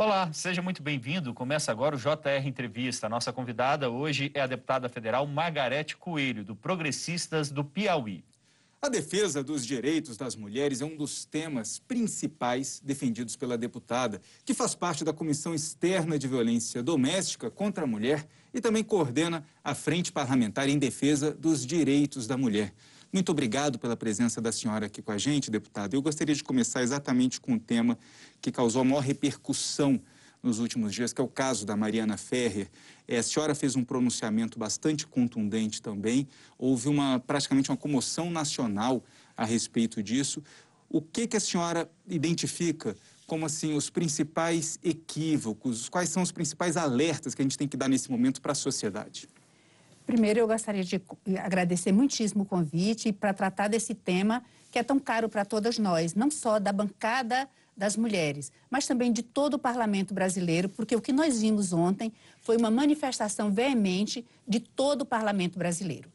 Olá, seja muito bem-vindo. Começa agora o JR Entrevista. Nossa convidada hoje é a deputada federal Margarete Coelho, do Progressistas do Piauí. A defesa dos direitos das mulheres é um dos temas principais defendidos pela deputada, que faz parte da Comissão Externa de Violência Doméstica contra a Mulher e também coordena a Frente Parlamentar em Defesa dos Direitos da Mulher. Muito obrigado pela presença da senhora aqui com a gente, deputada. Eu gostaria de começar exatamente com o tema que causou a maior repercussão nos últimos dias, que é o caso da Mariana Ferrer. É, a senhora fez um pronunciamento bastante contundente também, houve uma praticamente uma comoção nacional a respeito disso. O que, que a senhora identifica como assim os principais equívocos, quais são os principais alertas que a gente tem que dar nesse momento para a sociedade? Primeiro, eu gostaria de agradecer muitíssimo o convite para tratar desse tema que é tão caro para todas nós, não só da bancada das mulheres, mas também de todo o parlamento brasileiro, porque o que nós vimos ontem foi uma manifestação veemente de todo o parlamento brasileiro.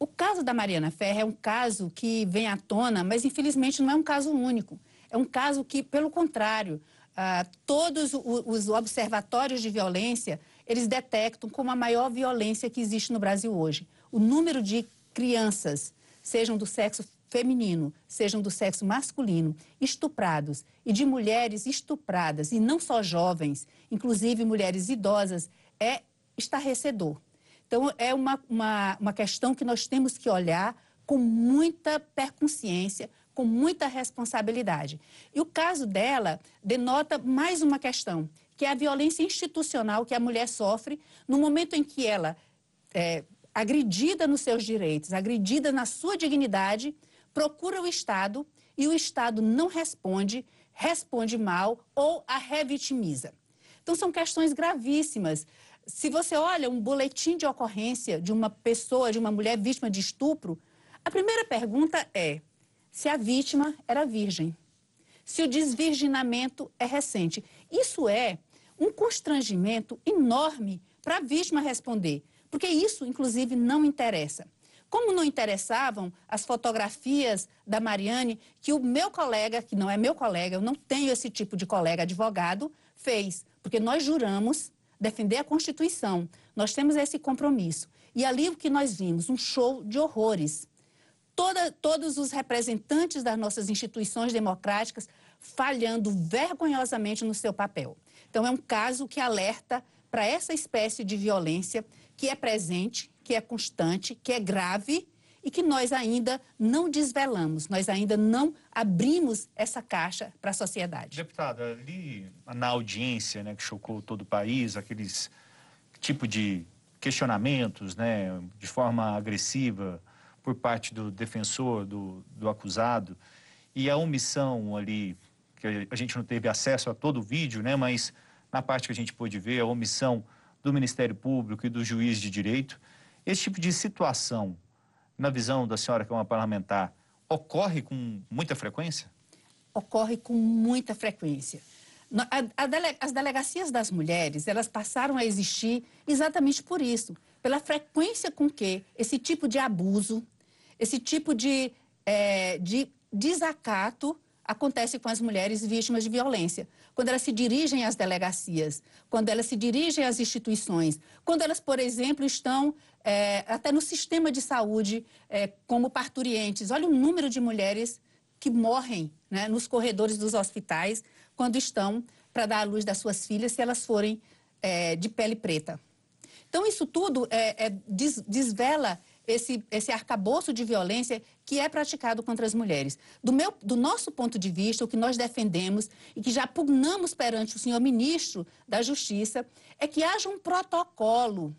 O caso da Mariana Ferre é um caso que vem à tona, mas infelizmente não é um caso único. É um caso que, pelo contrário, ah, todos os observatórios de violência, eles detectam como a maior violência que existe no Brasil hoje. O número de crianças, sejam do sexo feminino, sejam do sexo masculino, estuprados e de mulheres estupradas, e não só jovens, inclusive mulheres idosas, é estarrecedor. Então, é uma, uma, uma questão que nós temos que olhar com muita perconsciência, com muita responsabilidade. E o caso dela denota mais uma questão, que é a violência institucional que a mulher sofre no momento em que ela é agredida nos seus direitos, agredida na sua dignidade, procura o Estado e o Estado não responde, responde mal ou a revitimiza. Então, são questões gravíssimas. Se você olha um boletim de ocorrência de uma pessoa, de uma mulher vítima de estupro, a primeira pergunta é se a vítima era virgem, se o desvirginamento é recente. Isso é um constrangimento enorme para a vítima responder, porque isso, inclusive, não interessa. Como não interessavam as fotografias da Mariane, que o meu colega, que não é meu colega, eu não tenho esse tipo de colega advogado, fez, porque nós juramos defender a Constituição, nós temos esse compromisso. E ali o que nós vimos? Um show de horrores. Toda, todos os representantes das nossas instituições democráticas falhando vergonhosamente no seu papel. Então, é um caso que alerta para essa espécie de violência que é presente, que é constante, que é grave e que nós ainda não desvelamos, nós ainda não abrimos essa caixa para a sociedade. Deputada, ali na audiência né, que chocou todo o país, aqueles tipo de questionamentos né, de forma agressiva por parte do defensor, do, do acusado, e a omissão ali, que a gente não teve acesso a todo o vídeo, né, mas na parte que a gente pôde ver, a omissão do Ministério Público e do juiz de direito, esse tipo de situação, na visão da senhora que é uma parlamentar, ocorre com muita frequência? Ocorre com muita frequência. A, a dele, as delegacias das mulheres, elas passaram a existir exatamente por isso, pela frequência com que esse tipo de abuso, esse tipo de, é, de desacato acontece com as mulheres vítimas de violência. Quando elas se dirigem às delegacias, quando elas se dirigem às instituições, quando elas, por exemplo, estão é, até no sistema de saúde é, como parturientes. Olha o número de mulheres que morrem né, nos corredores dos hospitais quando estão para dar à luz das suas filhas se elas forem é, de pele preta. Então, isso tudo é, é des, desvela esse, esse arcabouço de violência que é praticado contra as mulheres. Do, meu, do nosso ponto de vista, o que nós defendemos e que já pugnamos perante o senhor ministro da Justiça é que haja um protocolo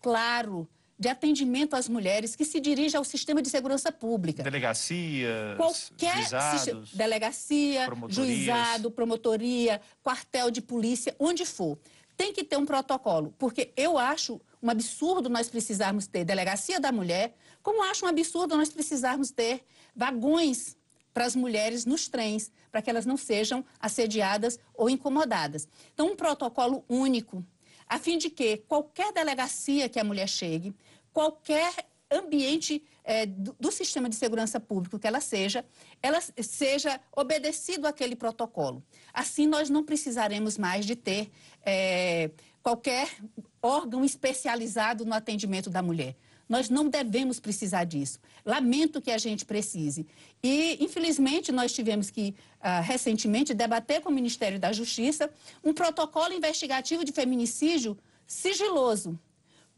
claro de atendimento às mulheres que se dirige ao sistema de segurança pública. Delegacias, Qualquer juizados, delegacia, juizado, promotoria, quartel de polícia, onde for. Tem que ter um protocolo, porque eu acho um absurdo nós precisarmos ter delegacia da mulher, como acho um absurdo nós precisarmos ter vagões para as mulheres nos trens, para que elas não sejam assediadas ou incomodadas. Então, um protocolo único, a fim de que qualquer delegacia que a mulher chegue, qualquer ambiente é, do, do, sistema de segurança público que ela seja, ela seja obedecido aquele protocolo. Assim, nós não precisaremos mais de ter é, qualquer órgão especializado no atendimento da mulher. Nós não devemos precisar disso. Lamento que a gente precise. E, infelizmente, nós tivemos que, uh, recentemente, debater com o Ministério da Justiça um protocolo investigativo de feminicídio sigiloso.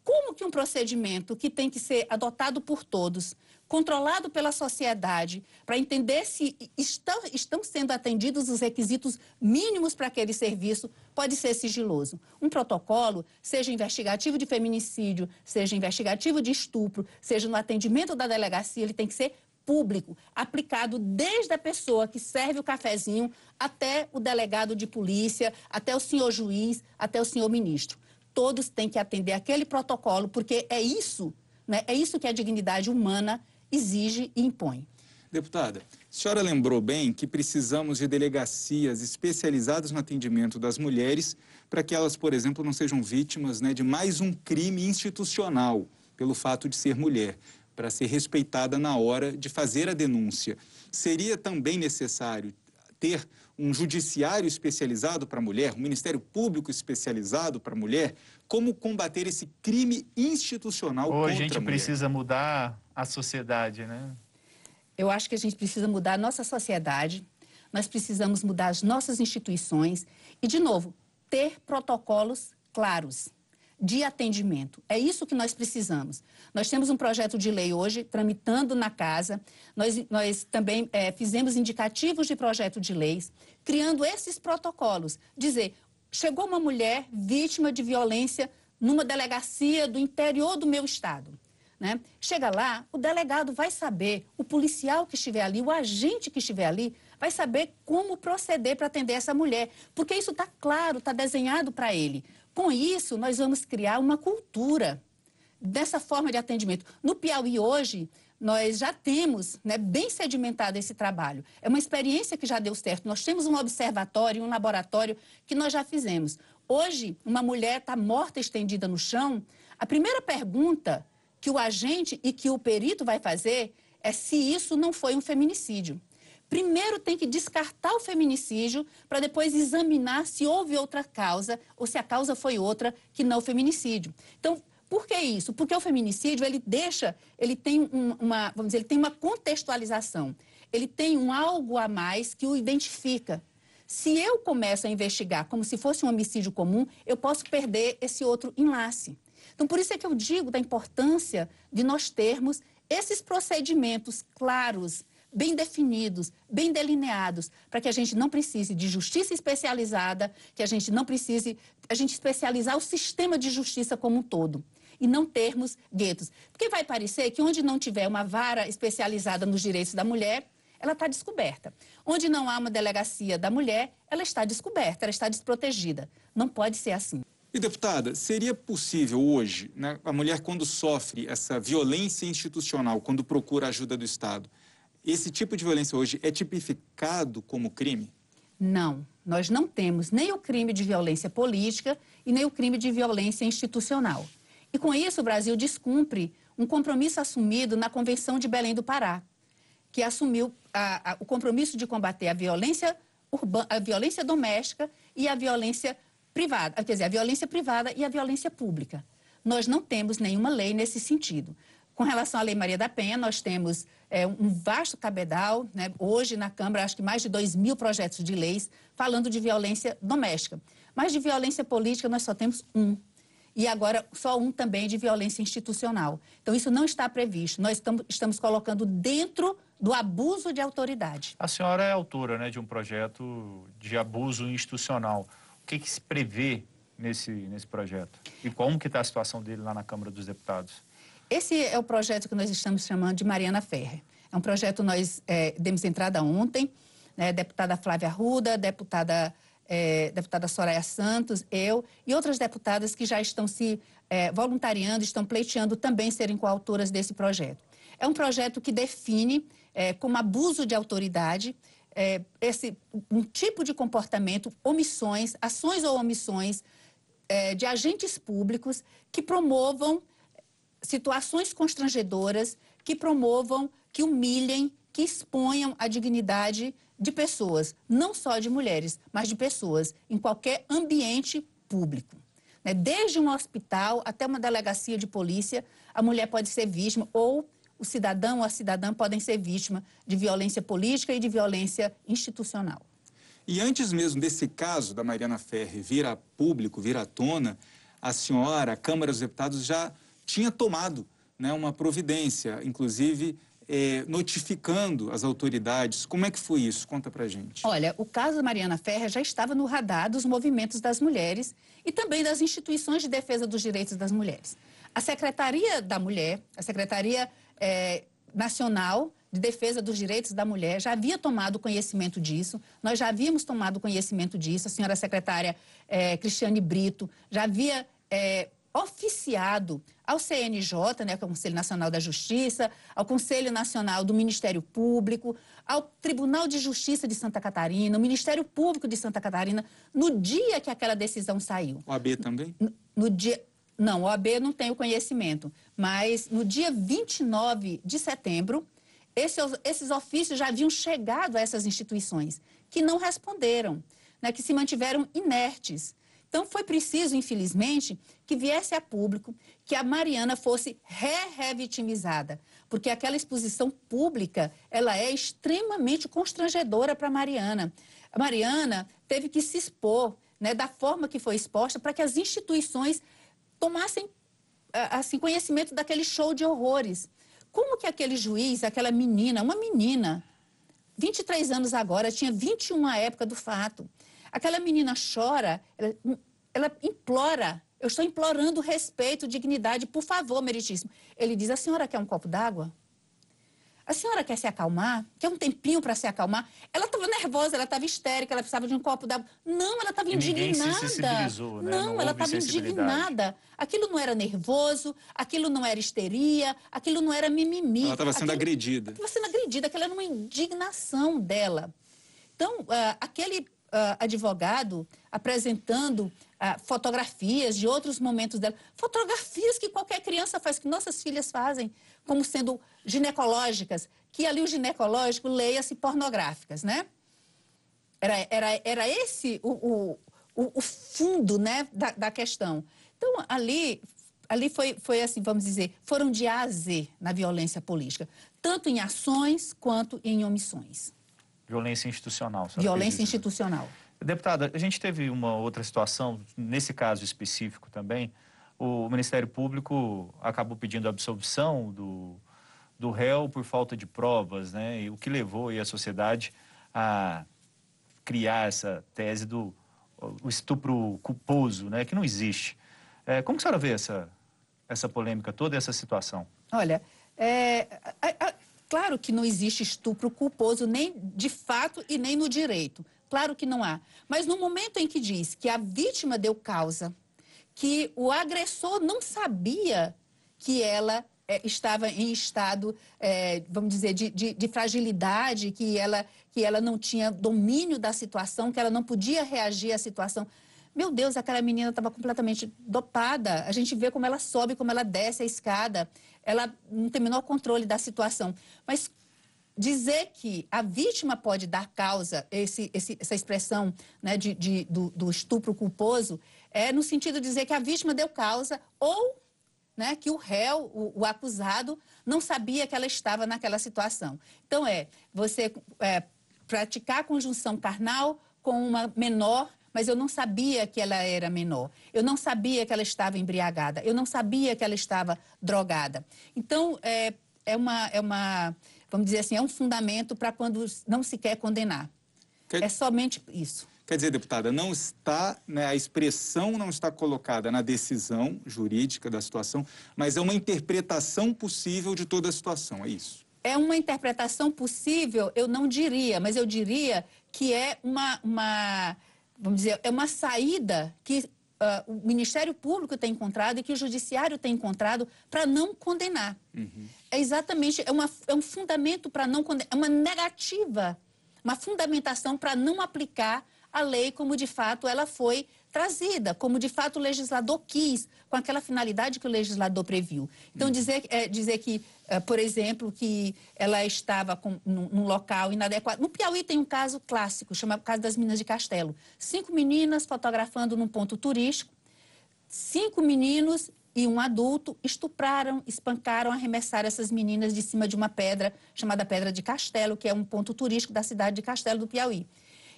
Como que um procedimento que tem que ser adotado por todos, controlado pela sociedade, para entender se estão, estão sendo atendidos os requisitos mínimos para aquele serviço, pode ser sigiloso. Um protocolo, seja investigativo de feminicídio, seja investigativo de estupro, seja no atendimento da delegacia, ele tem que ser público, aplicado desde a pessoa que serve o cafezinho até o delegado de polícia, até o senhor juiz, até o senhor ministro todos têm que atender aquele protocolo, porque é isso, né, é isso que a dignidade humana exige e impõe. Deputada, a senhora lembrou bem que precisamos de delegacias especializadas no atendimento das mulheres para que elas, por exemplo, não sejam vítimas né, de mais um crime institucional pelo fato de ser mulher, para ser respeitada na hora de fazer a denúncia. Seria também necessário ter um judiciário especializado para a mulher, um Ministério Público especializado para a mulher, como combater esse crime institucional Ou contra a gente a mulher? precisa mudar a sociedade, né? Eu acho que a gente precisa mudar a nossa sociedade, nós precisamos mudar as nossas instituições e, de novo, ter protocolos claros de atendimento. É isso que nós precisamos. Nós temos um projeto de lei hoje tramitando na casa. Nós, nós também é, fizemos indicativos de projeto de leis, criando esses protocolos. Dizer, chegou uma mulher vítima de violência numa delegacia do interior do meu estado. Né? Chega lá, o delegado vai saber, o policial que estiver ali, o agente que estiver ali, vai saber como proceder para atender essa mulher, porque isso está claro, está desenhado para ele. Com isso, nós vamos criar uma cultura dessa forma de atendimento. No Piauí hoje, nós já temos né, bem sedimentado esse trabalho. É uma experiência que já deu certo. Nós temos um observatório, um laboratório que nós já fizemos. Hoje, uma mulher está morta, estendida no chão. A primeira pergunta que o agente e que o perito vai fazer é se isso não foi um feminicídio. Primeiro tem que descartar o feminicídio para depois examinar se houve outra causa ou se a causa foi outra que não o feminicídio. Então, por que isso? Porque o feminicídio ele deixa, ele tem uma, vamos dizer, ele tem uma contextualização. Ele tem um algo a mais que o identifica. Se eu começo a investigar como se fosse um homicídio comum, eu posso perder esse outro enlace. Então, por isso é que eu digo da importância de nós termos esses procedimentos claros, bem definidos, bem delineados, para que a gente não precise de justiça especializada, que a gente não precise, a gente especializar o sistema de justiça como um todo e não termos guetos. Porque vai parecer que onde não tiver uma vara especializada nos direitos da mulher, ela está descoberta. Onde não há uma delegacia da mulher, ela está descoberta, ela está desprotegida. Não pode ser assim. E, deputada, seria possível hoje, né, a mulher, quando sofre essa violência institucional, quando procura ajuda do Estado, esse tipo de violência hoje é tipificado como crime? Não, nós não temos nem o crime de violência política e nem o crime de violência institucional. E com isso o Brasil descumpre um compromisso assumido na Convenção de Belém do Pará, que assumiu a, a, o compromisso de combater a violência urbana, a violência doméstica e a violência privada, quer dizer, a violência privada e a violência pública. Nós não temos nenhuma lei nesse sentido. Com relação à Lei Maria da Penha, nós temos é, um vasto cabedal, né? hoje na Câmara, acho que mais de 2 mil projetos de leis falando de violência doméstica. Mas de violência política, nós só temos um. E agora, só um também de violência institucional. Então, isso não está previsto. Nós estamos, estamos colocando dentro do abuso de autoridade. A senhora é autora né, de um projeto de abuso institucional. O que, que se prevê nesse, nesse projeto? E como que está a situação dele lá na Câmara dos Deputados? Esse é o projeto que nós estamos chamando de Mariana Ferrer. É um projeto nós é, demos entrada ontem, né, deputada Flávia Arruda, deputada, é, deputada Soraya Santos, eu e outras deputadas que já estão se é, voluntariando, estão pleiteando também serem coautoras desse projeto. É um projeto que define é, como abuso de autoridade é, esse, um tipo de comportamento, omissões, ações ou omissões é, de agentes públicos que promovam situações constrangedoras que promovam, que humilhem, que exponham a dignidade de pessoas, não só de mulheres, mas de pessoas, em qualquer ambiente público. Né? Desde um hospital até uma delegacia de polícia, a mulher pode ser vítima ou o cidadão ou a cidadã podem ser vítima de violência política e de violência institucional. E antes mesmo desse caso da Mariana Ferre vir a público, vir à tona, a senhora, a Câmara dos Deputados já tinha tomado né, uma providência, inclusive é, notificando as autoridades. Como é que foi isso? Conta pra gente. Olha, o caso da Mariana Ferre já estava no radar dos movimentos das mulheres e também das instituições de defesa dos direitos das mulheres. A Secretaria da Mulher, a Secretaria é, Nacional de Defesa dos Direitos da Mulher já havia tomado conhecimento disso, nós já havíamos tomado conhecimento disso, a senhora secretária é, Cristiane Brito já havia é, oficiado ao CNJ, né, que é o Conselho Nacional da Justiça, ao Conselho Nacional do Ministério Público, ao Tribunal de Justiça de Santa Catarina, ao Ministério Público de Santa Catarina, no dia que aquela decisão saiu. O AB também? No, no dia, não, o AB não tem o conhecimento, mas no dia 29 de setembro, esses, esses ofícios já haviam chegado a essas instituições, que não responderam, né, que se mantiveram inertes. Então, foi preciso, infelizmente, que viesse a público que a Mariana fosse re-revitimizada, porque aquela exposição pública, ela é extremamente constrangedora para a Mariana. A Mariana teve que se expor né, da forma que foi exposta para que as instituições tomassem assim, conhecimento daquele show de horrores. Como que aquele juiz, aquela menina, uma menina, 23 anos agora, tinha 21 na época do fato. Aquela menina chora, ela, ela implora, eu estou implorando respeito, dignidade, por favor, meritíssimo. Ele diz, a senhora quer um copo d'água? A senhora quer se acalmar? Quer um tempinho para se acalmar? Ela estava nervosa, ela estava histérica, ela precisava de um copo d'água. Não, ela estava indignada. Se né? Não, não ela estava indignada. Aquilo não era nervoso, aquilo não era histeria, aquilo não era mimimi. Ela estava sendo aquilo... agredida. Estava sendo agredida, aquela era uma indignação dela. Então, uh, aquele uh, advogado apresentando uh, fotografias de outros momentos dela, fotografias que qualquer criança faz, que nossas filhas fazem, como sendo ginecológicas, que ali o ginecológico leia-se pornográficas, né? Era, era, era esse o, o, o fundo né, da, da questão. Então, ali ali foi, foi assim, vamos dizer, foram de A a Z na violência política, tanto em ações quanto em omissões. Violência institucional. Violência institucional. Deputada, a gente teve uma outra situação, nesse caso específico também, o Ministério Público acabou pedindo absolvição do, do réu por falta de provas, né? E o que levou a sociedade a criar essa tese do estupro culposo, né? Que não existe. É, como que a senhora vê essa, essa polêmica toda, essa situação? Olha, é, a, a, claro que não existe estupro culposo nem de fato e nem no direito. Claro que não há. Mas no momento em que diz que a vítima deu causa, que o agressor não sabia que ela é, estava em estado, é, vamos dizer, de, de, de, fragilidade, que ela, que ela não tinha domínio da situação, que ela não podia reagir à situação. Meu Deus, aquela menina estava completamente dopada. A gente vê como ela sobe, como ela desce a escada. Ela não tem o menor controle da situação. Mas dizer que a vítima pode dar causa, esse, esse, essa expressão né, de, de do, do, estupro culposo, é no sentido de dizer que a vítima deu causa ou né, que o réu, o, o, acusado, não sabia que ela estava naquela situação. Então, é você é, praticar conjunção carnal com uma menor, mas eu não sabia que ela era menor. Eu não sabia que ela estava embriagada. Eu não sabia que ela estava drogada. Então, é, é, uma, é uma, vamos dizer assim, é um fundamento para quando não se quer condenar. É somente isso. Quer dizer, deputada, não está, né, a expressão não está colocada na decisão jurídica da situação, mas é uma interpretação possível de toda a situação, é isso? É uma interpretação possível, eu não diria, mas eu diria que é uma, uma vamos dizer, é uma saída que uh, o Ministério Público tem encontrado e que o Judiciário tem encontrado para não condenar. Uhum. É exatamente, é, uma, é um fundamento para não é uma negativa, uma fundamentação para não aplicar a lei como de fato ela foi trazida, como de fato o legislador quis, com aquela finalidade que o legislador previu. Então, uhum. dizer, é, dizer que, é, por exemplo, que ela estava com, num, num, local inadequado. No Piauí tem um caso clássico, chamado caso das Minas de Castelo. Cinco meninas fotografando num ponto turístico, cinco meninos e um adulto estupraram, espancaram, arremessaram essas meninas de cima de uma pedra chamada Pedra de Castelo, que é um ponto turístico da cidade de Castelo do Piauí.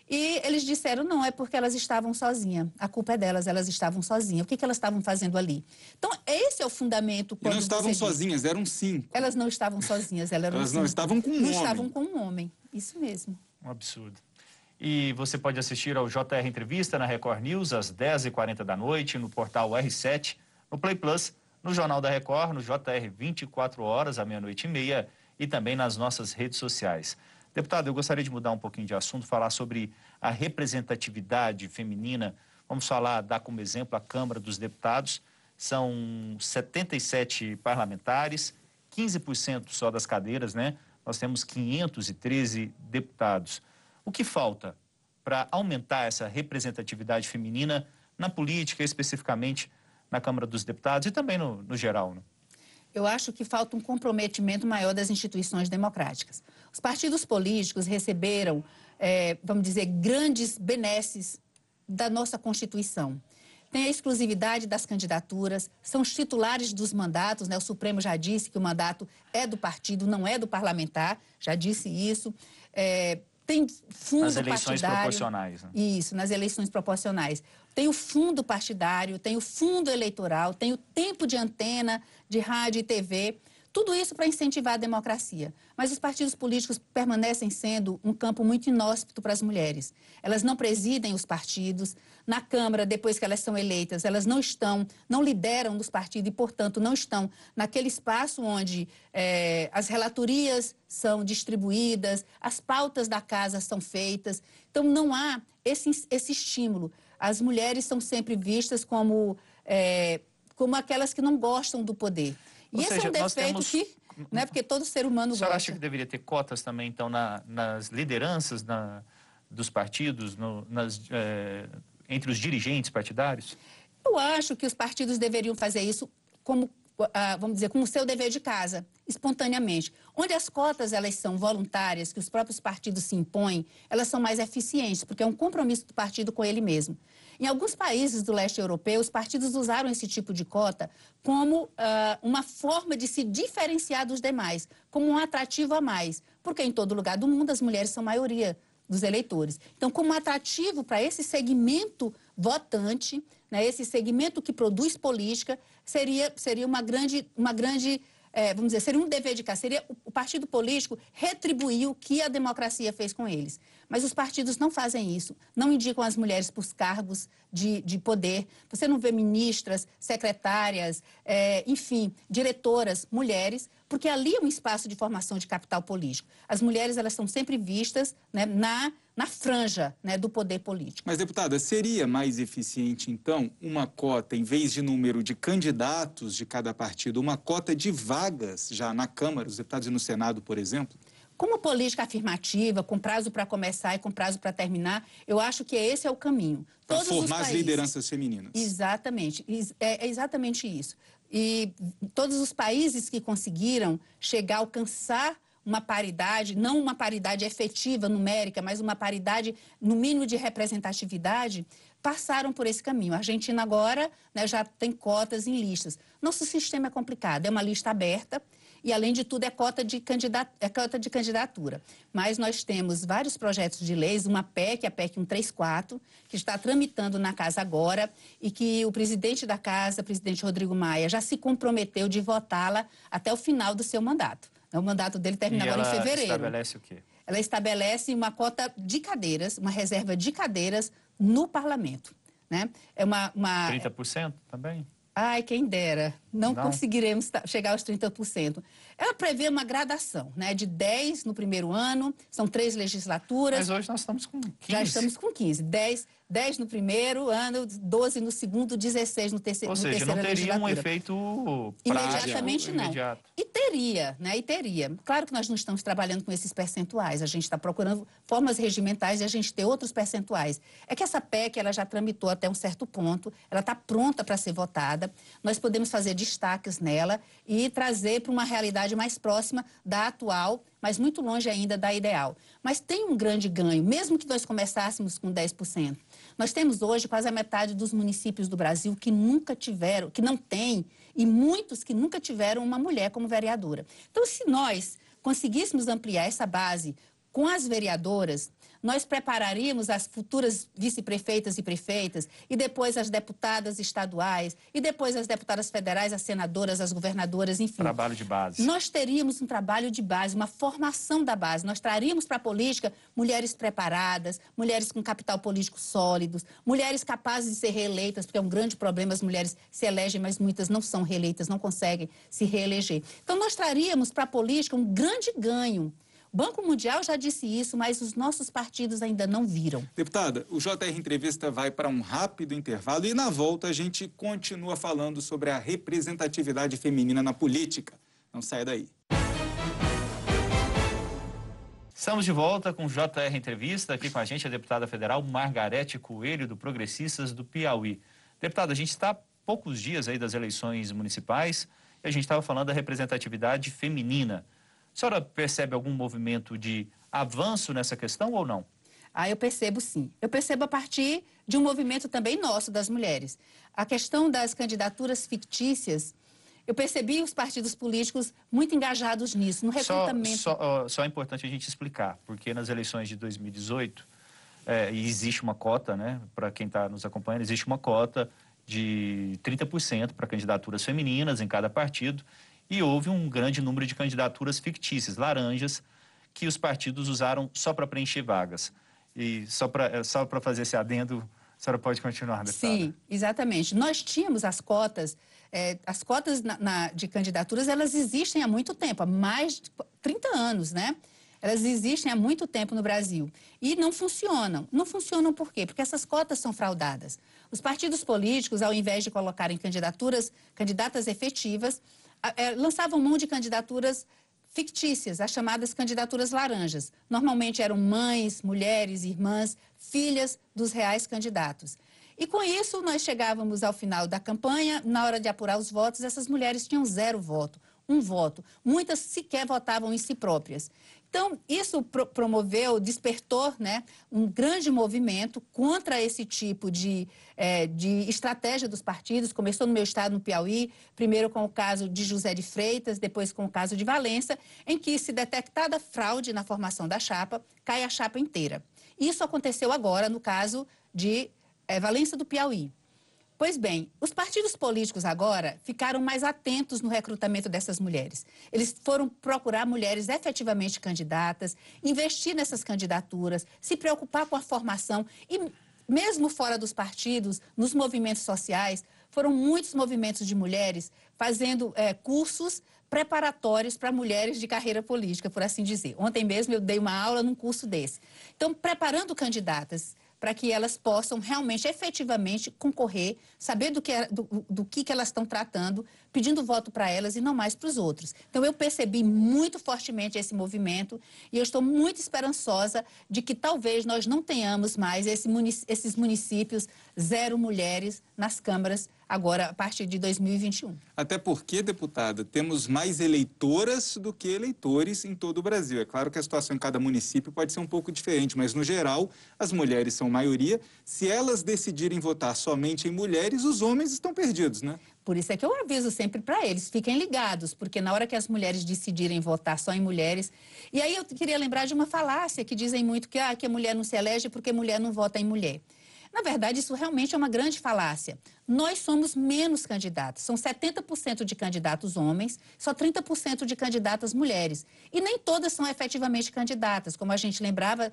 E eles disseram, não, é porque elas estavam sozinhas. A culpa é delas, elas estavam sozinhas. O que, que elas estavam fazendo ali? Então, esse é o fundamento. Quando e não estavam sozinhas, eram cinco. Elas não estavam sozinhas, elas, eram elas cinco. não estavam com um não homem. Não estavam com um homem, isso mesmo. Um absurdo. E você pode assistir ao JR Entrevista na Record News às 10h40 da noite, no portal R7, no Play Plus, no Jornal da Record, no JR 24 horas, à meia-noite e meia, e também nas nossas redes sociais. Deputado, eu gostaria de mudar um pouquinho de assunto, falar sobre a representatividade feminina. Vamos falar, dar como exemplo a Câmara dos Deputados. São 77 parlamentares, 15% só das cadeiras, né? Nós temos 513 deputados. O que falta para aumentar essa representatividade feminina na política, especificamente na Câmara dos Deputados e também no, no geral? Né? eu acho que falta um comprometimento maior das instituições democráticas. Os partidos políticos receberam, é, vamos dizer, grandes benesses da nossa Constituição. Tem a exclusividade das candidaturas, são os titulares dos mandatos, né? o Supremo já disse que o mandato é do partido, não é do parlamentar, já disse isso. É, tem fundo nas eleições partidário, proporcionais. Né? Isso, nas eleições proporcionais. Tem o fundo partidário, tem o fundo eleitoral, tem o tempo de antena de rádio e TV. Tudo isso para incentivar a democracia. Mas os partidos políticos permanecem sendo um campo muito inóspito para as mulheres. Elas não presidem os partidos. Na Câmara, depois que elas são eleitas, elas não estão, não lideram nos partidos e, portanto, não estão naquele espaço onde é, as relatorias são distribuídas, as pautas da casa são feitas. Então, não há esse, esse estímulo. As mulheres são sempre vistas como, é, como aquelas que não gostam do poder. E Ou esse seja, é um defeito temos... que, né, porque todo ser humano gosta. Você acha que deveria ter cotas também, então, na, nas lideranças na, dos partidos, no, nas, é, entre os dirigentes partidários? Eu acho que os partidos deveriam fazer isso como vamos dizer, com o seu dever de casa, espontaneamente. Onde as cotas elas são voluntárias, que os próprios partidos se impõem, elas são mais eficientes, porque é um compromisso do partido com ele mesmo. Em alguns países do leste europeu, os partidos usaram esse tipo de cota como uh, uma forma de se diferenciar dos demais, como um atrativo a mais, porque em todo lugar do mundo as mulheres são maioria dos eleitores. Então, como atrativo para esse segmento votante, né, esse segmento que produz política, seria, seria uma grande, uma grande é, vamos dizer, seria um dever de casa, seria o partido político retribuir o que a democracia fez com eles. Mas os partidos não fazem isso, não indicam as mulheres para os cargos de, de poder. Você não vê ministras, secretárias, é, enfim, diretoras, mulheres, porque ali é um espaço de formação de capital político. As mulheres elas são sempre vistas né, na na franja né, do poder político. Mas, deputada, seria mais eficiente, então, uma cota, em vez de número de candidatos de cada partido, uma cota de vagas já na Câmara, os deputados e no Senado, por exemplo? Como política afirmativa, com prazo para começar e com prazo para terminar, eu acho que esse é o caminho. Para formar países... as lideranças femininas. Exatamente, é, é exatamente isso. E todos os países que conseguiram chegar, alcançar uma paridade, não uma paridade efetiva, numérica, mas uma paridade no mínimo de representatividade, passaram por esse caminho. A Argentina agora né, já tem cotas em listas. Nosso sistema é complicado, é uma lista aberta e, além de tudo, é cota de, candidat... é cota de candidatura. Mas nós temos vários projetos de leis, uma PEC, a PEC 134, que está tramitando na casa agora e que o presidente da casa, o presidente Rodrigo Maia, já se comprometeu de votá-la até o final do seu mandato. O mandato dele termina agora em fevereiro. Ela estabelece o quê? Ela estabelece uma cota de cadeiras, uma reserva de cadeiras no parlamento. Né? É uma, uma... 30% também? Ai, quem dera. Não, não, conseguiremos chegar aos 30%. Ela prevê uma gradação, né? De 10 no primeiro ano, são três legislaturas. Mas hoje nós estamos com 15. Já estamos com 15. 10, 10 no primeiro ano, 12 no segundo, 16 no terceiro Ou seja, não teria um efeito prático, Imediatamente não. Imediato. E teria, né? E teria. Claro que nós não estamos trabalhando com esses percentuais. A gente está procurando formas regimentais e a gente ter outros percentuais. É que essa PEC, ela já tramitou até um certo ponto, ela está pronta para ser votada. Nós podemos fazer destaques nela e trazer para uma realidade mais próxima da atual mas muito longe ainda da ideal. Mas tem um grande ganho, mesmo que nós começássemos com 10%. Nós temos hoje quase a metade dos municípios do Brasil que nunca tiveram, que não têm, e muitos que nunca tiveram uma mulher como vereadora. Então, se nós conseguíssemos ampliar essa base com as vereadoras, nós prepararíamos as futuras vice-prefeitas e prefeitas, e depois as deputadas estaduais, e depois as deputadas federais, as senadoras, as governadoras, enfim. Trabalho de base. Nós teríamos um trabalho de base, uma formação da base. Nós traríamos para a política mulheres preparadas, mulheres com capital político sólidos, mulheres capazes de ser reeleitas, porque é um grande problema, as mulheres se elegem, mas muitas não são reeleitas, não conseguem se reeleger. Então, nós traríamos para a política um grande ganho Banco Mundial já disse isso, mas os nossos partidos ainda não viram. Deputada, o JR Entrevista vai para um rápido intervalo e na volta a gente continua falando sobre a representatividade feminina na política. Não saia daí. Estamos de volta com o JR Entrevista. Aqui com a gente a deputada federal Margarete Coelho, do Progressistas do Piauí. Deputada, a gente está a poucos dias aí das eleições municipais e a gente estava falando da representatividade feminina. A senhora percebe algum movimento de avanço nessa questão ou não? Ah, eu percebo sim. Eu percebo a partir de um movimento também nosso, das mulheres. A questão das candidaturas fictícias, eu percebi os partidos políticos muito engajados nisso, no recrutamento. Só, só, só é importante a gente explicar, porque nas eleições de 2018, é, existe uma cota, né, para quem está nos acompanhando, existe uma cota de 30% para candidaturas femininas em cada partido e houve um grande número de candidaturas fictícias, laranjas, que os partidos usaram só para preencher vagas. E só para é, só fazer esse adendo, a senhora pode continuar, deputada. Sim, exatamente. Nós tínhamos as cotas, é, as cotas na, na, de candidaturas, elas existem há muito tempo, há mais de 30 anos, né? Elas existem há muito tempo no Brasil e não funcionam. Não funcionam por quê? Porque essas cotas são fraudadas. Os partidos políticos, ao invés de colocarem candidaturas, candidatas efetivas, é, lançavam mão de candidaturas fictícias, as chamadas candidaturas laranjas. Normalmente eram mães, mulheres, irmãs, filhas dos reais candidatos. E com isso, nós chegávamos ao final da campanha, na hora de apurar os votos, essas mulheres tinham zero voto, um voto. Muitas sequer votavam em si próprias. Então, isso pro promoveu, despertou né, um grande movimento contra esse tipo de, é, de estratégia dos partidos. Começou no meu estado, no Piauí, primeiro com o caso de José de Freitas, depois com o caso de Valença, em que, se detectada fraude na formação da chapa, cai a chapa inteira. Isso aconteceu agora no caso de é, Valença do Piauí. Pois bem, os partidos políticos agora ficaram mais atentos no recrutamento dessas mulheres. Eles foram procurar mulheres efetivamente candidatas, investir nessas candidaturas, se preocupar com a formação e, mesmo fora dos partidos, nos movimentos sociais, foram muitos movimentos de mulheres fazendo é, cursos preparatórios para mulheres de carreira política, por assim dizer. Ontem mesmo eu dei uma aula num curso desse. Então, preparando candidatas para que elas possam realmente, efetivamente, concorrer, saber do que, é, do, do que, que elas estão tratando, pedindo voto para elas e não mais para os outros. Então, eu percebi muito fortemente esse movimento e eu estou muito esperançosa de que talvez nós não tenhamos mais esse esses municípios zero mulheres nas câmaras agora a partir de 2021. Até porque, deputada, temos mais eleitoras do que eleitores em todo o Brasil. É claro que a situação em cada município pode ser um pouco diferente, mas no geral, as mulheres são maioria. Se elas decidirem votar somente em mulheres, os homens estão perdidos, né? Por isso é que eu aviso sempre para eles, fiquem ligados, porque na hora que as mulheres decidirem votar só em mulheres. E aí eu queria lembrar de uma falácia que dizem muito que, ah, que a mulher não se elege porque mulher não vota em mulher. Na verdade, isso realmente é uma grande falácia. Nós somos menos candidatos. São 70% de candidatos homens, só 30% de candidatas mulheres. E nem todas são efetivamente candidatas. Como a gente lembrava,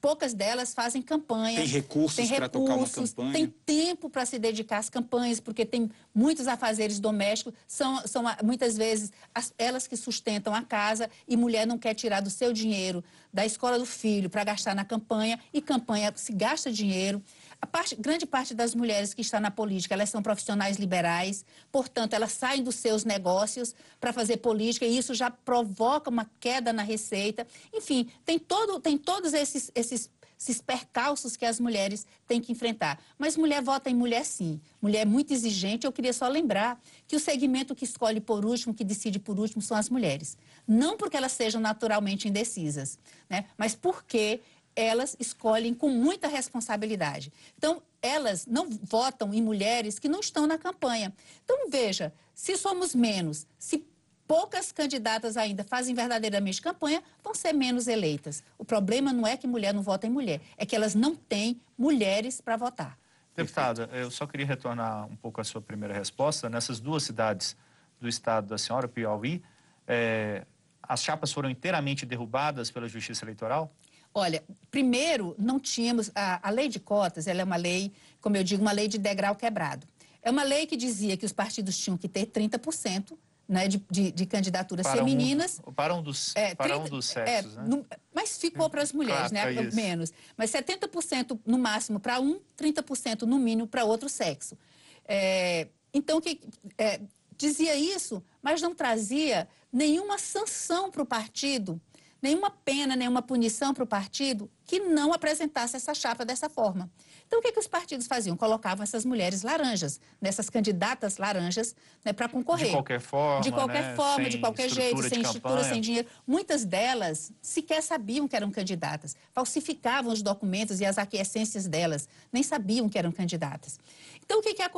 poucas delas fazem campanha. Tem recursos para tocar uma campanha. Tem tempo para se dedicar às campanhas, porque tem muitos afazeres domésticos. São, são muitas vezes as, elas que sustentam a casa e mulher não quer tirar do seu dinheiro da escola do filho para gastar na campanha. E campanha se gasta dinheiro. A parte, grande parte das mulheres que está na política, elas são profissionais liberais, portanto, elas saem dos seus negócios para fazer política e isso já provoca uma queda na receita. Enfim, tem, todo, tem todos esses, esses, esses percalços que as mulheres têm que enfrentar. Mas mulher vota em mulher sim. Mulher é muito exigente. Eu queria só lembrar que o segmento que escolhe por último, que decide por último, são as mulheres. Não porque elas sejam naturalmente indecisas, né? mas porque elas escolhem com muita responsabilidade. Então, elas não votam em mulheres que não estão na campanha. Então, veja, se somos menos, se poucas candidatas ainda fazem verdadeiramente campanha, vão ser menos eleitas. O problema não é que mulher não vota em mulher, é que elas não têm mulheres para votar. Deputada, eu só queria retornar um pouco à sua primeira resposta. Nessas duas cidades do estado da senhora, Piauí, é, as chapas foram inteiramente derrubadas pela Justiça Eleitoral? Olha, primeiro, não tínhamos. A, a lei de cotas, ela é uma lei, como eu digo, uma lei de degrau quebrado. É uma lei que dizia que os partidos tinham que ter 30%. Né, de, de, de, candidaturas para femininas. Um, para um dos, é, para 30, um dos sexos, é, né? no, mas ficou para as mulheres, claro, né? É menos. Mas 70% no máximo para um, 30% no mínimo para outro sexo. É, então, que, é, dizia isso, mas não trazia nenhuma sanção para o partido nenhuma pena, nenhuma punição para o partido que não apresentasse essa chapa dessa forma. Então, o que, que os partidos faziam? Colocavam essas mulheres laranjas, nessas candidatas laranjas, né, para concorrer. De qualquer forma. De qualquer né? forma, sem de qualquer jeito, sem estrutura, sem dinheiro. Muitas delas sequer sabiam que eram candidatas, falsificavam os documentos e as aquiescências delas, nem sabiam que eram candidatas. Então, o que, que, é,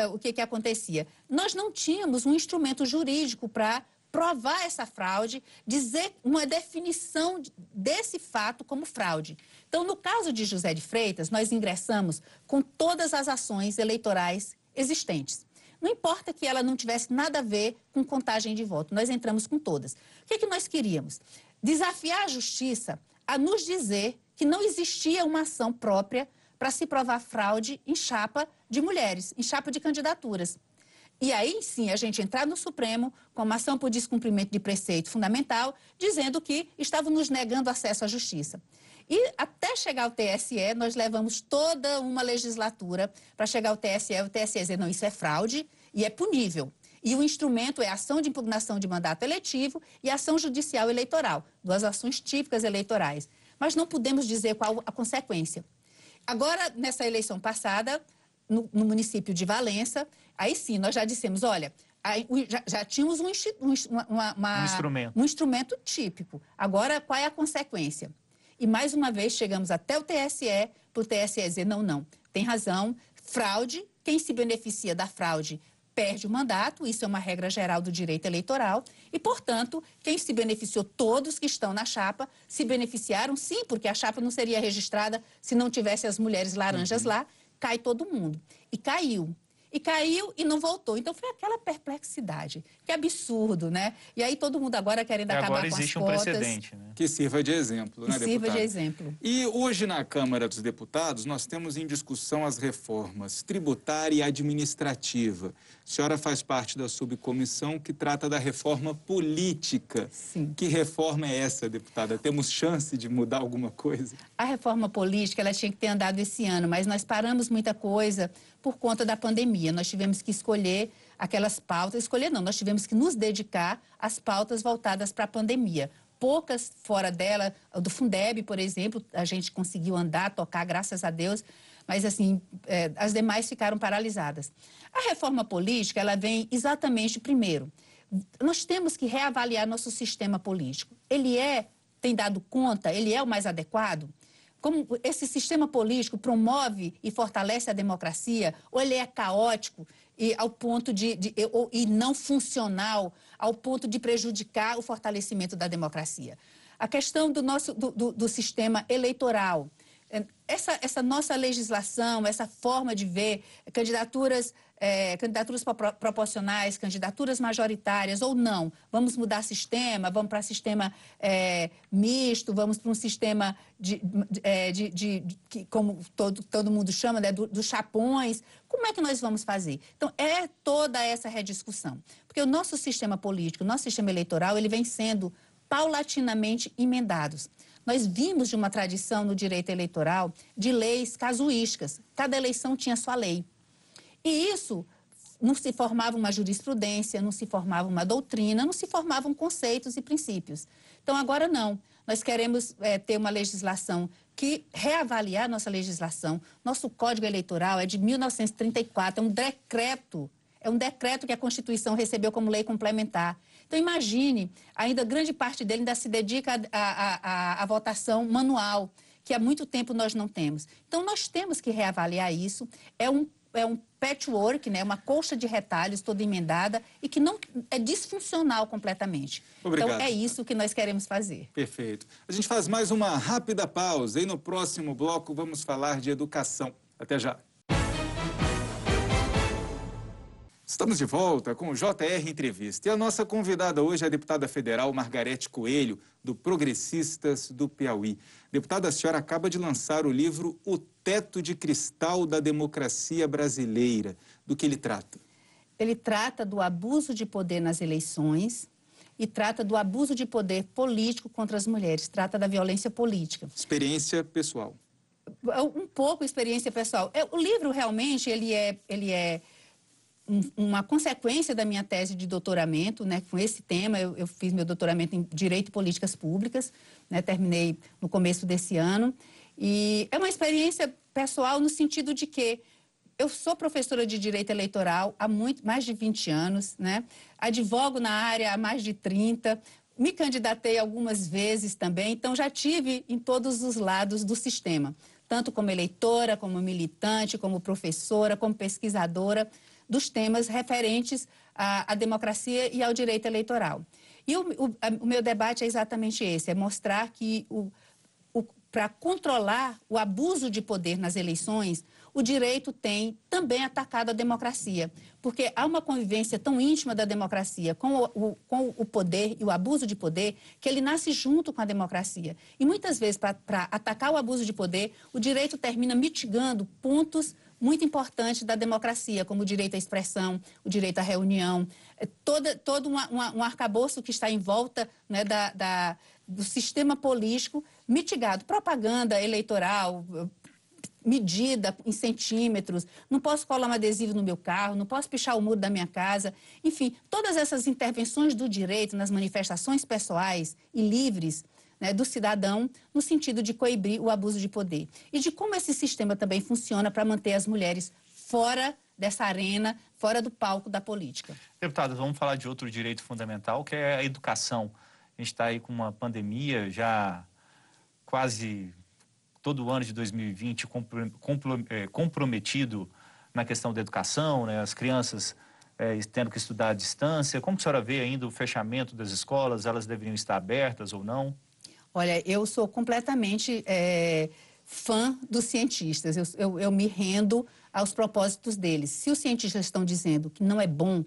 é, o que, que acontecia? Nós não tínhamos um instrumento jurídico para provar essa fraude, dizer uma definição desse fato como fraude. Então, no caso de José de Freitas, nós ingressamos com todas as ações eleitorais existentes. Não importa que ela não tivesse nada a ver com contagem de voto, nós entramos com todas. O que, é que nós queríamos? Desafiar a justiça a nos dizer que não existia uma ação própria para se provar fraude em chapa de mulheres, em chapa de candidaturas. E aí sim a gente entrar no Supremo com uma ação por descumprimento de preceito fundamental, dizendo que estavam nos negando acesso à justiça. E até chegar ao TSE, nós levamos toda uma legislatura para chegar ao TSE, o TSE dizer, não, isso é fraude e é punível. E o instrumento é ação de impugnação de mandato eletivo e ação judicial eleitoral, duas ações típicas eleitorais. Mas não podemos dizer qual a consequência. Agora, nessa eleição passada, no, no município de Valença, aí sim, nós já dissemos, olha, Aí, já, já, tínhamos um, um, uma, uma, um, instrumento. um instrumento típico. Agora, qual é a consequência? E mais uma vez chegamos até o TSE, para o TSE dizer: não, não, tem razão, fraude, quem se beneficia da fraude perde o mandato, isso é uma regra geral do direito eleitoral, e, portanto, quem se beneficiou, todos que estão na chapa, se beneficiaram sim, porque a chapa não seria registrada se não tivesse as mulheres laranjas uhum. lá, cai todo mundo. E caiu. E caiu e não voltou. Então foi aquela perplexidade. Que absurdo, né? E aí todo mundo agora querendo e acabar agora com existe as um cotas. precedente, né? Que sirva de exemplo, que né, sirva deputado? de exemplo. E hoje na Câmara dos Deputados nós temos em discussão as reformas tributária e administrativa. A senhora faz parte da subcomissão que trata da reforma política. Sim. Que reforma é essa, deputada? Temos chance de mudar alguma coisa? A reforma política ela tinha que ter andado esse ano, mas nós paramos muita coisa por conta da pandemia. Nós tivemos que escolher aquelas pautas, escolher não, nós tivemos que nos dedicar às pautas voltadas para a pandemia. Poucas fora dela, do Fundeb, por exemplo, a gente conseguiu andar, tocar, graças a Deus, mas assim, é, as demais ficaram paralisadas. A reforma política, ela vem exatamente primeiro. Nós temos que reavaliar nosso sistema político. Ele é, tem dado conta, ele é o mais adequado? Como esse sistema político promove e fortalece a democracia, ou ele é caótico e ao ponto de, de ou, e não funcional ao ponto de prejudicar o fortalecimento da democracia. A questão do nosso do, do, do sistema eleitoral essa, essa nossa legislação, essa forma de ver candidaturas, é, candidaturas proporcionais, candidaturas majoritárias ou não, vamos mudar sistema, vamos para sistema é, misto, vamos para um sistema de, é, de, de, de, como todo, todo mundo chama, né, dos do chapões. Como é que nós vamos fazer? Então, é toda essa rediscussão. Porque o nosso sistema político, o nosso sistema eleitoral, ele vem sendo paulatinamente emendados. Nós vimos de uma tradição no direito eleitoral de leis casuísticas. Cada eleição tinha sua lei. E isso não se formava uma jurisprudência, não se formava uma doutrina, não se formavam conceitos e princípios. Então, agora não. Nós queremos é, ter uma legislação que reavaliar nossa legislação. Nosso Código Eleitoral é de 1934, é um decreto, é um decreto que a Constituição recebeu como lei complementar. Então, imagine, ainda grande parte dele ainda se dedica à votação manual, que há muito tempo nós não temos. Então, nós temos que reavaliar isso. É um, é um patchwork, né? uma colcha de retalhos toda emendada e que não é disfuncional completamente. Obrigado. Então, é isso que nós queremos fazer. Perfeito. A gente faz mais uma rápida pausa e no próximo bloco vamos falar de educação. Até já. Estamos de volta com o JR Entrevista. E a nossa convidada hoje é a deputada federal Margarete Coelho, do Progressistas do Piauí. Deputada, a senhora acaba de lançar o livro O Teto de Cristal da Democracia Brasileira. Do que ele trata? Ele trata do abuso de poder nas eleições e trata do abuso de poder político contra as mulheres, trata da violência política. Experiência pessoal. Um pouco experiência pessoal. É, o livro realmente ele é, ele é uma consequência da minha tese de doutoramento, né, com esse tema, eu, eu fiz meu doutoramento em Direito e Políticas Públicas, né, terminei no começo desse ano, e é uma experiência pessoal no sentido de que eu sou professora de Direito Eleitoral há muito, mais de 20 anos, né, advogo na área há mais de 30, me candidatei algumas vezes também, então já tive em todos os lados do sistema, tanto como eleitora, como militante, como professora, como pesquisadora, dos temas referentes à, à democracia e ao direito eleitoral. E o, o, o, meu debate é exatamente esse: é mostrar que para controlar o abuso de poder nas eleições, o direito tem também atacado a democracia, porque há uma convivência tão íntima da democracia com o, com o poder e o abuso de poder que ele nasce junto com a democracia. E muitas vezes, para atacar o abuso de poder, o direito termina mitigando pontos muito importante da democracia, como o direito à expressão, o direito à reunião, é toda, todo uma, uma, um arcabouço que está em volta né, da, da, do sistema político mitigado. Propaganda eleitoral, medida em centímetros, não posso colar um adesivo no meu carro, não posso pichar o muro da minha casa. Enfim, todas essas intervenções do direito nas manifestações pessoais e livres né, do cidadão no sentido de coibir o abuso de poder. E de como esse sistema também funciona para manter as mulheres fora dessa arena, fora do palco da política. Deputada, vamos falar de outro direito fundamental, que é a educação. A gente está aí com uma pandemia já quase todo o ano de 2020 é, comprometido na questão da educação, né? as crianças é, tendo que estudar à distância. Como a senhora vê ainda o fechamento das escolas? Elas deveriam estar abertas ou não? Olha, eu sou completamente é, fã dos cientistas. Eu, eu, eu me rendo aos propósitos deles. Se os cientistas estão dizendo que não é bom,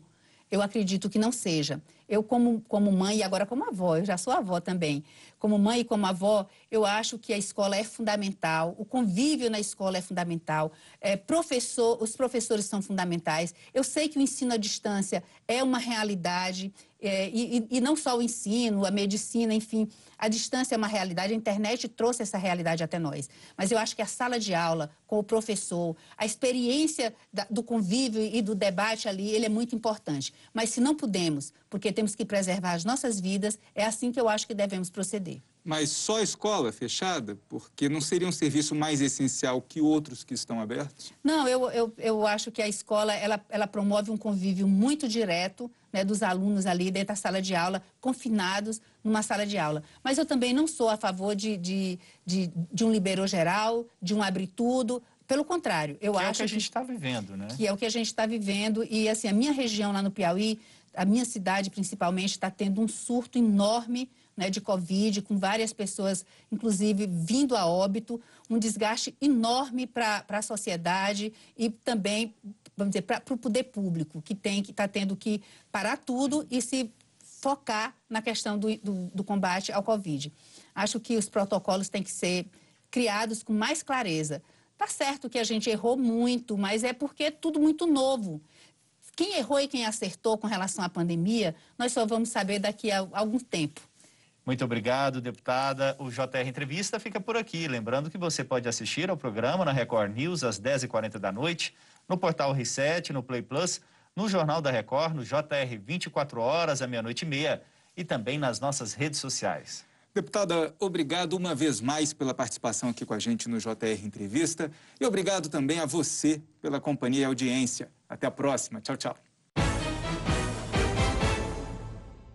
eu acredito que não seja. Eu, como, como mãe e agora como avó, eu já sou avó também, como mãe e como avó, eu acho que a escola é fundamental, o convívio na escola é fundamental, é, professor, os professores são fundamentais. Eu sei que o ensino à distância é uma realidade, é, e, e, não só o ensino, a medicina, enfim, a distância é uma realidade, a internet trouxe essa realidade até nós. Mas eu acho que a sala de aula, com o professor, a experiência da, do convívio e do debate ali, ele é muito importante. Mas se não podemos, porque temos que preservar as nossas vidas, é assim que eu acho que devemos proceder. Mas só a escola fechada? Porque não seria um serviço mais essencial que outros que estão abertos? Não, eu, eu, eu acho que a escola ela, ela promove um convívio muito direto né, dos alunos ali dentro da sala de aula, confinados numa sala de aula. Mas eu também não sou a favor de, de, de, de um liberou geral, de um abre tudo. Pelo contrário, eu que acho. É o que a gente está vivendo, né? Que é o que a gente está vivendo. E assim, a minha região lá no Piauí, a minha cidade principalmente, está tendo um surto enorme né, de Covid, com várias pessoas, inclusive, vindo a óbito, um desgaste enorme para a sociedade e também, vamos dizer, para o poder público, que tem que está tendo que parar tudo e se focar na questão do, do, do combate ao Covid. Acho que os protocolos têm que ser criados com mais clareza. Tá certo que a gente errou muito, mas é porque é tudo muito novo. Quem errou e quem acertou com relação à pandemia, nós só vamos saber daqui a algum tempo. Muito obrigado, deputada. O JR Entrevista fica por aqui. Lembrando que você pode assistir ao programa na Record News às 10h40 da noite, no portal Reset, no Play Plus, no Jornal da Record, no JR 24 horas, à meia-noite e meia, e também nas nossas redes sociais. Deputada, obrigado uma vez mais pela participação aqui com a gente no JR Entrevista e obrigado também a você pela companhia e audiência. Até a próxima. Tchau, tchau.